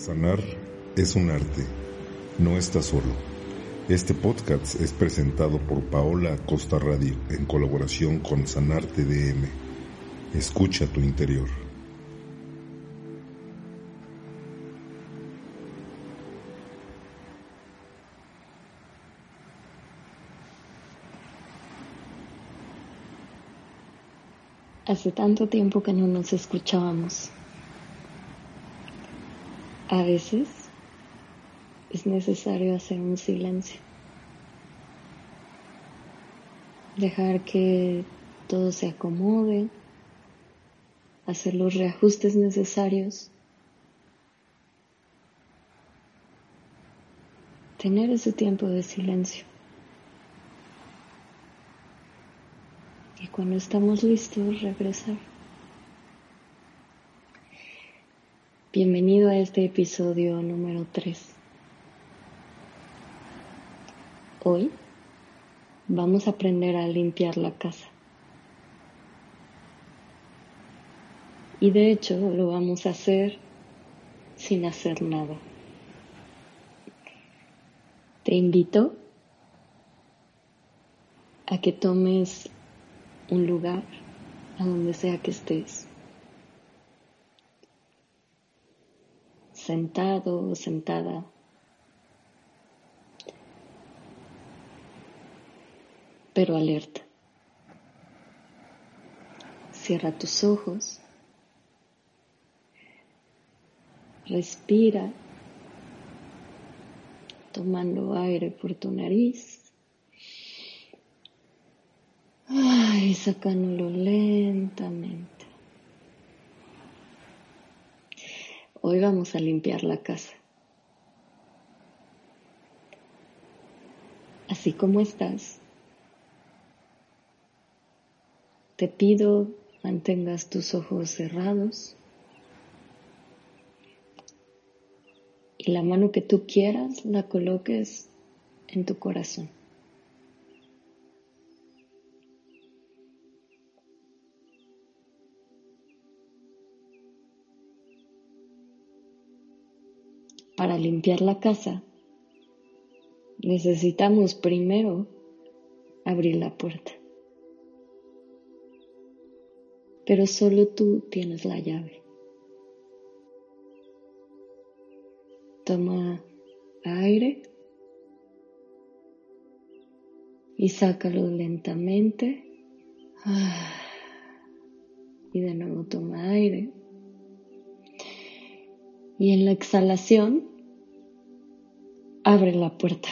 Sanar es un arte, no está solo. Este podcast es presentado por Paola Costa Radio en colaboración con Sanarte DM. Escucha tu interior. Hace tanto tiempo que no nos escuchábamos. A veces es necesario hacer un silencio. Dejar que todo se acomode, hacer los reajustes necesarios, tener ese tiempo de silencio. Y cuando estamos listos, regresar. Bienvenido a este episodio número 3. Hoy vamos a aprender a limpiar la casa. Y de hecho lo vamos a hacer sin hacer nada. Te invito a que tomes un lugar a donde sea que estés. Sentado o sentada. Pero alerta. Cierra tus ojos. Respira, tomando aire por tu nariz. y sacándolo lentamente. Hoy vamos a limpiar la casa. Así como estás, te pido mantengas tus ojos cerrados y la mano que tú quieras la coloques en tu corazón. Para limpiar la casa, necesitamos primero abrir la puerta. Pero solo tú tienes la llave. Toma aire y sácalo lentamente. Y de nuevo toma aire. Y en la exhalación abre la puerta.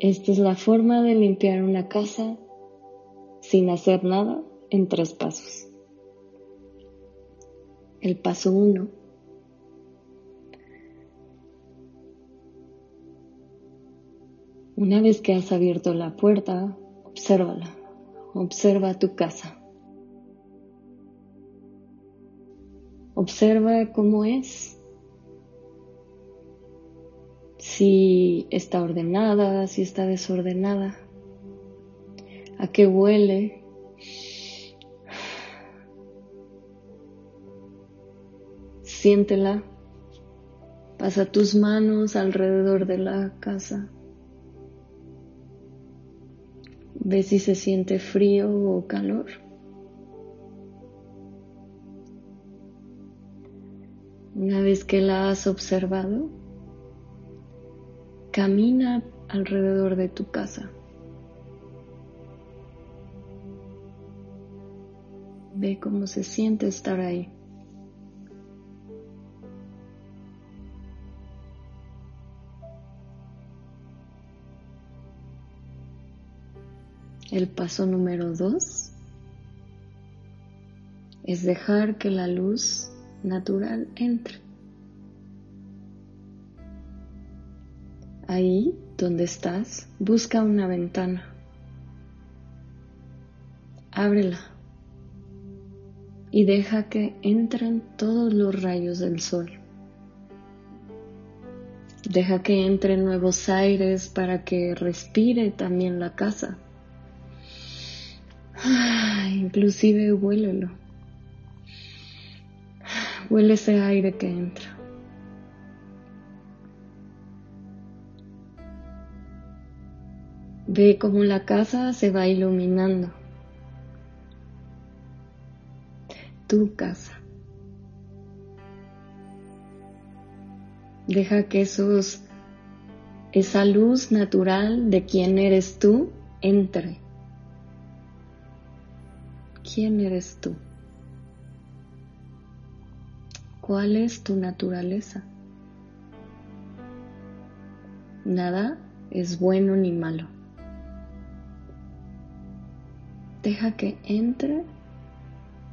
Esta es la forma de limpiar una casa sin hacer nada en tres pasos. El paso uno. Una vez que has abierto la puerta, obsérvala. Observa tu casa. Observa cómo es. Si está ordenada, si está desordenada. A qué huele. Siéntela. Pasa tus manos alrededor de la casa. Ve si se siente frío o calor. Una vez que la has observado, camina alrededor de tu casa. Ve cómo se siente estar ahí. El paso número dos es dejar que la luz natural entre. Ahí donde estás, busca una ventana. Ábrela y deja que entren todos los rayos del sol. Deja que entren nuevos aires para que respire también la casa. Inclusive huélelo. Huele ese aire que entra. Ve cómo la casa se va iluminando. Tu casa. Deja que esos, esa luz natural de quién eres tú entre. ¿Quién eres tú? ¿Cuál es tu naturaleza? Nada es bueno ni malo. Deja que entre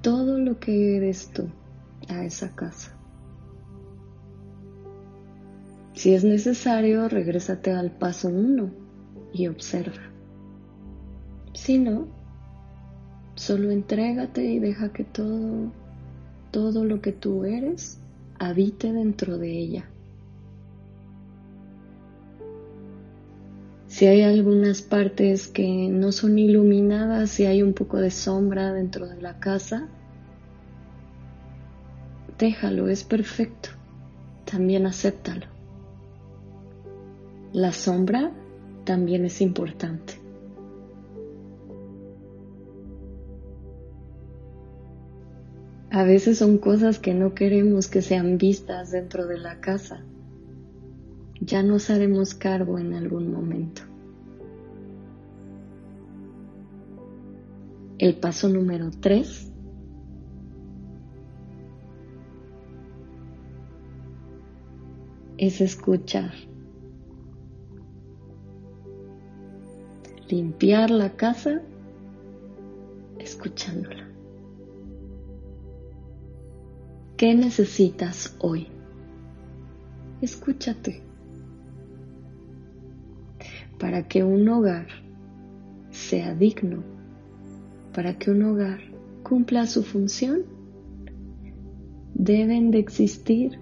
todo lo que eres tú a esa casa. Si es necesario, regrésate al paso uno y observa. Si no, solo entrégate y deja que todo, todo lo que tú eres habite dentro de ella. Si hay algunas partes que no son iluminadas, si hay un poco de sombra dentro de la casa, déjalo, es perfecto. También acéptalo. La sombra también es importante. A veces son cosas que no queremos que sean vistas dentro de la casa. Ya nos haremos cargo en algún momento. El paso número 3 es escuchar. limpiar la casa escuchándola. ¿Qué necesitas hoy? Escúchate. Para que un hogar sea digno, para que un hogar cumpla su función, deben de existir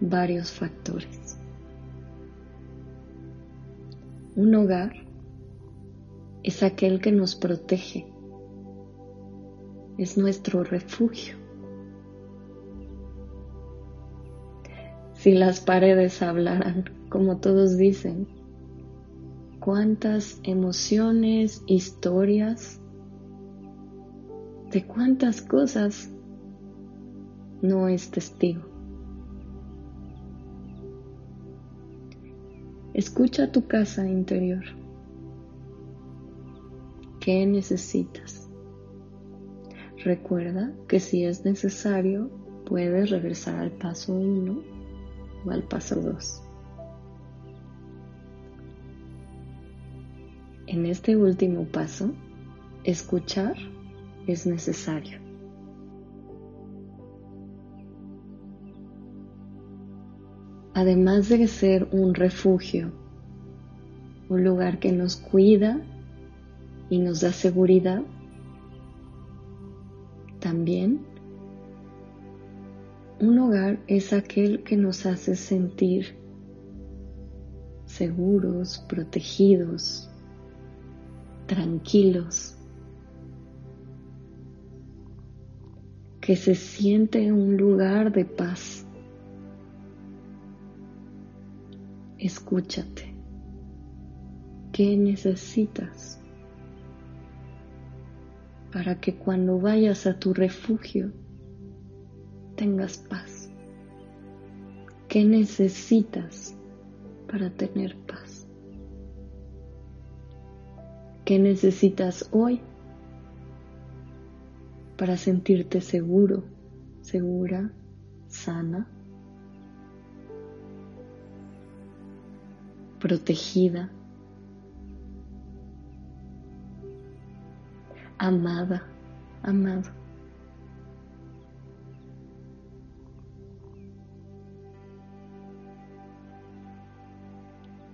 varios factores. Un hogar es aquel que nos protege, es nuestro refugio. Si las paredes hablaran, como todos dicen, cuántas emociones, historias, de cuántas cosas no es testigo. Escucha tu casa interior. ¿Qué necesitas? Recuerda que si es necesario, puedes regresar al paso 1 o al paso 2. En este último paso, escuchar es necesario. Además de ser un refugio, un lugar que nos cuida y nos da seguridad, también un hogar es aquel que nos hace sentir seguros, protegidos, tranquilos, que se siente un lugar de paz. Escúchate. ¿Qué necesitas? para que cuando vayas a tu refugio tengas paz. ¿Qué necesitas para tener paz? ¿Qué necesitas hoy para sentirte seguro, segura, sana, protegida? amada, amado.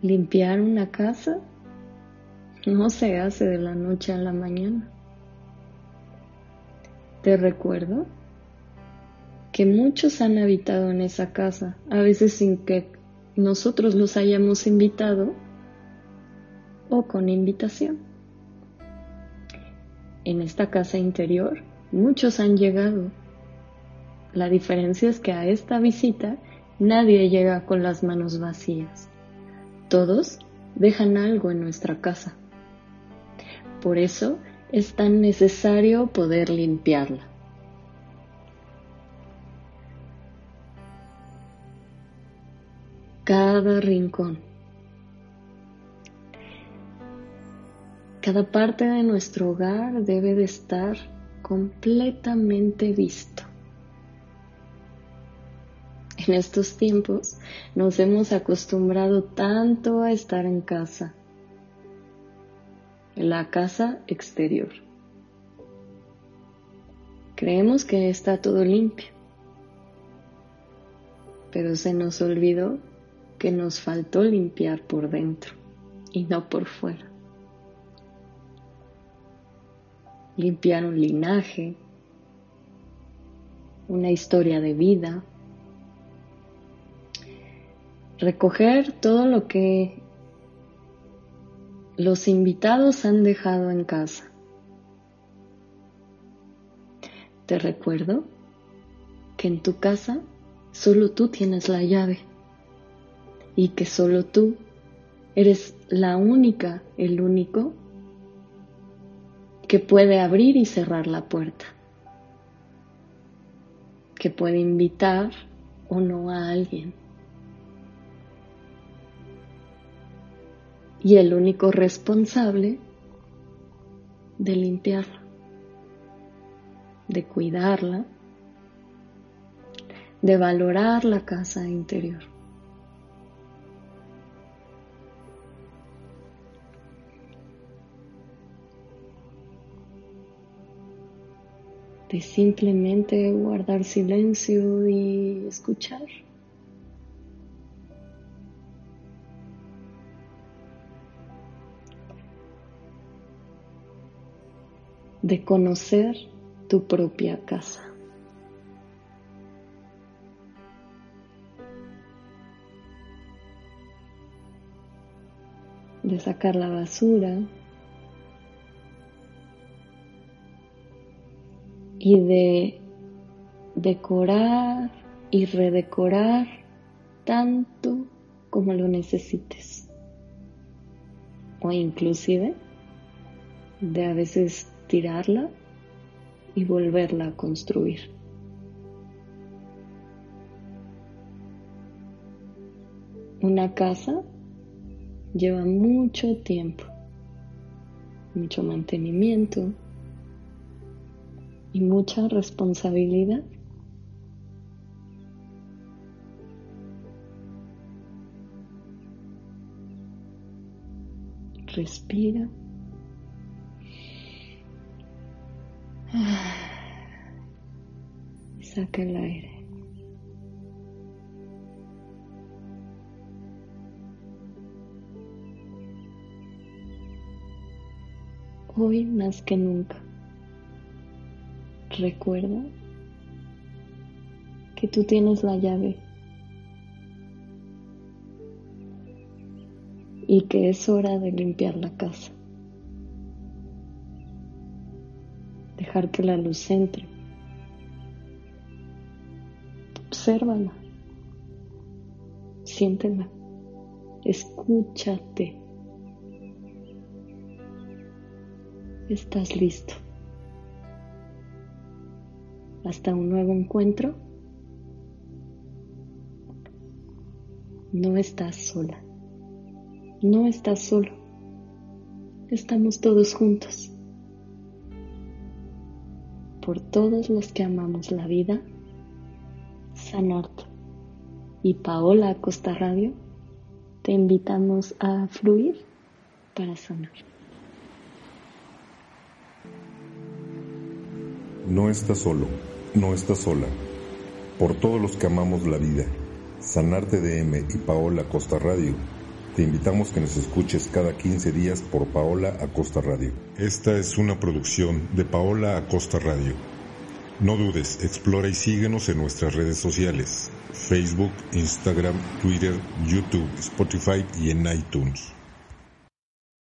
Limpiar una casa no se hace de la noche a la mañana. Te recuerdo que muchos han habitado en esa casa, a veces sin que nosotros los hayamos invitado o con invitación. En esta casa interior muchos han llegado. La diferencia es que a esta visita nadie llega con las manos vacías. Todos dejan algo en nuestra casa. Por eso es tan necesario poder limpiarla. Cada rincón, cada parte de nuestro hogar debe de estar completamente visto. En estos tiempos nos hemos acostumbrado tanto a estar en casa la casa exterior. Creemos que está todo limpio, pero se nos olvidó que nos faltó limpiar por dentro y no por fuera. Limpiar un linaje, una historia de vida, recoger todo lo que los invitados han dejado en casa. Te recuerdo que en tu casa solo tú tienes la llave y que solo tú eres la única, el único que puede abrir y cerrar la puerta, que puede invitar o no a alguien. Y el único responsable de limpiarla, de cuidarla, de valorar la casa interior. de simplemente guardar silencio y escuchar. De conocer tu propia casa. de sacar la basura y de decorar y redecorar tanto como lo necesites o inclusive de a veces tirarla y volverla a construir. Una casa lleva mucho tiempo, mucho mantenimiento y mucha responsabilidad. Respira. Saca el aire. Hoy más que nunca, recuerda que tú tienes la llave y que es hora de limpiar la casa. dejar que la luz entre. Obsérvala, siéntela, escúchate. Estás listo. Hasta un nuevo encuentro. No estás sola. No estás solo. Estamos todos juntos por todos los que amamos la vida, Sanarte y Paola Costa Radio, te invitamos a fluir para sanar. No estás solo, no estás sola. Por todos los que amamos la vida, Sanarte DM y Paola Costa Radio te invitamos que nos escuches cada 15 días por Paola Acosta Radio. Esta es una producción de Paola Acosta Radio. No dudes, explora y síguenos en nuestras redes sociales, Facebook, Instagram, Twitter, YouTube, Spotify y en iTunes.